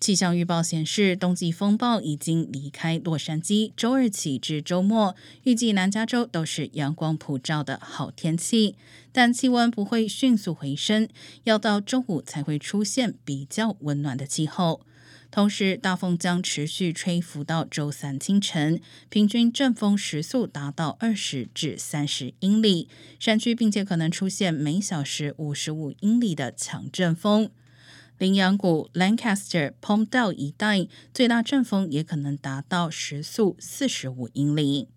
气象预报显示，冬季风暴已经离开洛杉矶。周二起至周末，预计南加州都是阳光普照的好天气，但气温不会迅速回升，要到周五才会出现比较温暖的气候。同时，大风将持续吹拂到周三清晨，平均阵风时速达到二十至三十英里，山区并且可能出现每小时五十五英里的强阵风。羚羊谷、Lancaster、Pomdale 一带最大阵风也可能达到时速四十五英里。